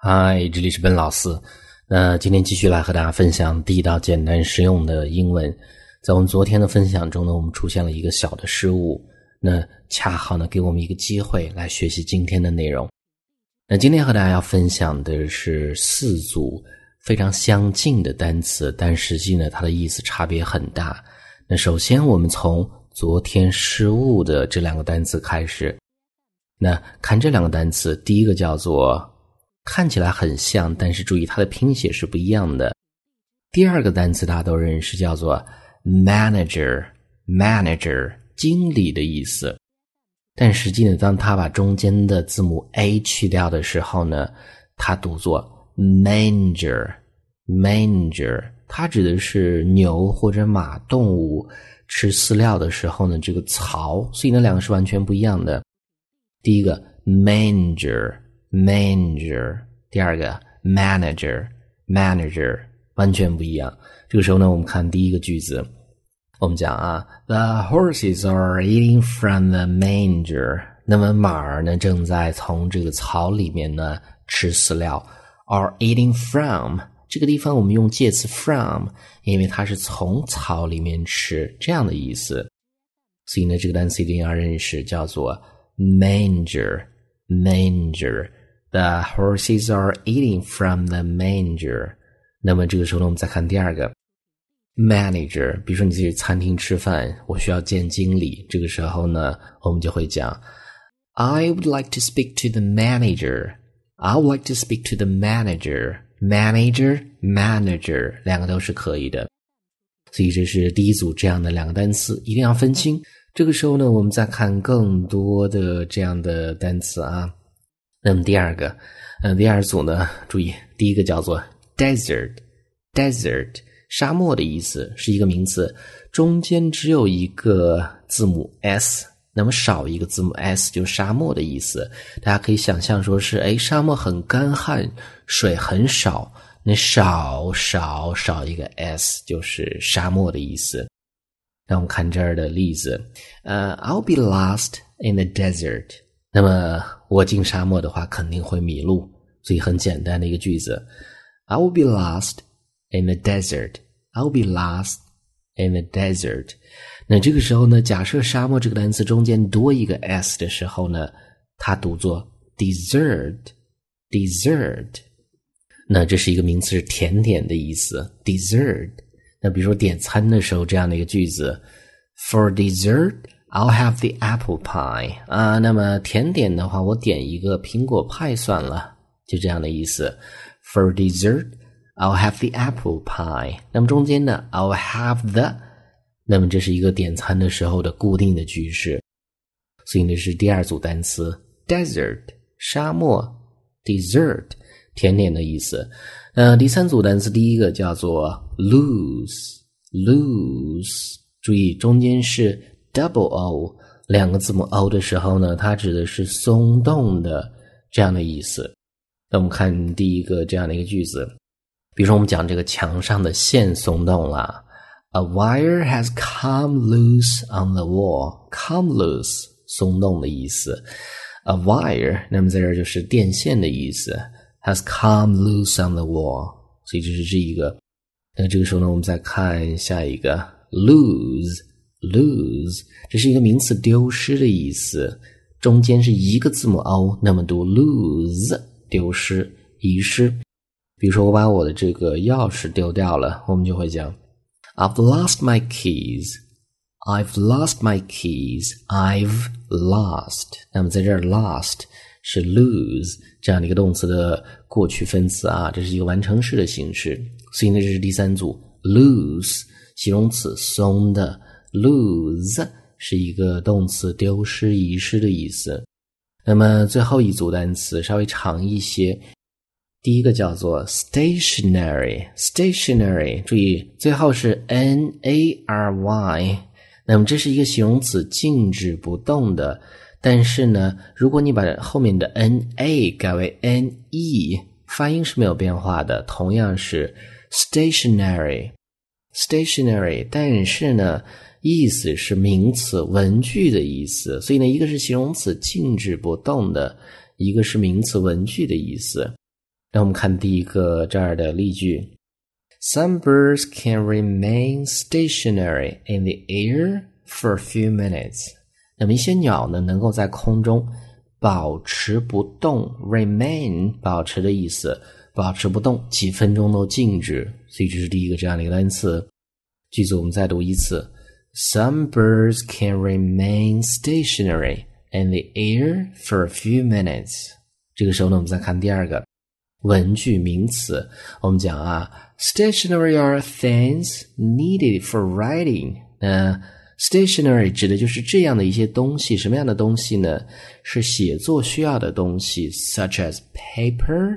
嗨，这里是本老四。那今天继续来和大家分享地道、简单、实用的英文。在我们昨天的分享中呢，我们出现了一个小的失误，那恰好呢给我们一个机会来学习今天的内容。那今天和大家要分享的是四组非常相近的单词，但实际呢它的意思差别很大。那首先我们从昨天失误的这两个单词开始。那看这两个单词，第一个叫做。看起来很像，但是注意它的拼写是不一样的。第二个单词大家都认识，叫做 manager，manager 经理的意思。但实际呢，当他把中间的字母 a 去掉的时候呢，它读作 manger，manger，它指的是牛或者马动物吃饲料的时候呢这个槽，所以那两个是完全不一样的。第一个 manger。第二个 manager，manager 完全不一样。这个时候呢，我们看第一个句子，我们讲啊，The horses are eating from the manger。那么马儿呢，正在从这个草里面呢吃饲料。Are eating from 这个地方我们用介词 from，因为它是从草里面吃这样的意思。所以呢，这个单词一定要认识，叫做 manger，manger。The horses are eating from the manager。那么这个时候呢，我们再看第二个 manager。比如说你去餐厅吃饭，我需要见经理，这个时候呢，我们就会讲 I would like to speak to the manager. I would like to speak to the manager. Manager, manager，两个都是可以的。所以这是第一组这样的两个单词，一定要分清。这个时候呢，我们再看更多的这样的单词啊。那么第二个，嗯，第二组呢，注意，第一个叫做 desert，desert，沙漠的意思，是一个名词，中间只有一个字母 s，那么少一个字母 s 就沙漠的意思。大家可以想象说是，哎，沙漠很干旱，水很少，那少少少一个 s 就是沙漠的意思。那我们看这儿的例子，呃，I'll be lost in the desert。那么我进沙漠的话肯定会迷路，所以很简单的一个句子：I will be lost in the desert. I will be lost in the desert. 那这个时候呢，假设沙漠这个单词中间多一个 s 的时候呢，它读作 dessert，dessert。那这是一个名词，是甜点的意思，dessert。那比如说点餐的时候这样的一个句子：For dessert。I'll have the apple pie 啊，那么甜点的话，我点一个苹果派算了，就这样的意思。For dessert, I'll have the apple pie。那么中间呢，I'll have the，那么这是一个点餐的时候的固定的句式，所以那是第二组单词：desert 沙漠，dessert 甜点的意思。呃，第三组单词，第一个叫做 lose，lose，注意中间是。Double o 两个字母 o 的时候呢，它指的是松动的这样的意思。那我们看第一个这样的一个句子，比如说我们讲这个墙上的线松动了，A wire has come loose on the wall. Come loose，松动的意思。A wire，那么在这儿就是电线的意思，has come loose on the wall。所以这是这一个。那这个时候呢，我们再看下一个 lose。lose，这是一个名词，丢失的意思，中间是一个字母 o，那么读 lose，丢失、遗失。比如说，我把我的这个钥匙丢掉了，我们就会讲 I've lost my keys. I've lost my keys. I've lost。那么在这儿，lost 是 lose 这样的一个动词的过去分词啊，这是一个完成式的形式。所以呢，这是第三组 lose 形容词，松的。Lose 是一个动词，丢失、遗失的意思。那么最后一组单词稍微长一些，第一个叫做 stationary，stationary，注意最后是 n a r y。那么这是一个形容词，静止不动的。但是呢，如果你把后面的 n a 改为 n e，发音是没有变化的，同样是 stationary stationary 但是呢意思是名词文具的意思。所以呢一个是形容词静止不动的一个是名词文具的意思。那我们看第一个这儿的例句。Some birds can remain stationary in the air for a few minutes 那么一些鸟呢能够在空中保持不动 remain 保持的意思。保持不动几分钟都静止。所以这是第一个这样的一个单词。句子我们再读一次：Some birds can remain stationary in the air for a few minutes。这个时候呢，我们再看第二个。文具名词，我们讲啊，stationary are things needed for writing。那 stationary 指的就是这样的一些东西，什么样的东西呢？是写作需要的东西，such as paper,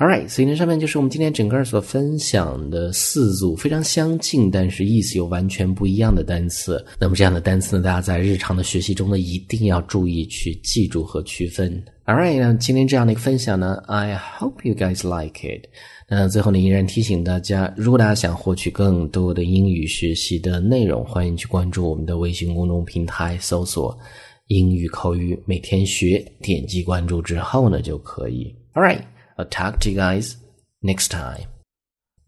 Alright，所以呢，上面就是我们今天整个所分享的四组非常相近，但是意思又完全不一样的单词。那么这样的单词呢，大家在日常的学习中呢，一定要注意去记住和区分。Alright，那今天这样的一个分享呢，I hope you guys like it。那最后呢，依然提醒大家，如果大家想获取更多的英语学习的内容，欢迎去关注我们的微信公众平台，搜索。英语口语每天学，点击关注之后呢就可以。All right, I'll talk to you guys next time.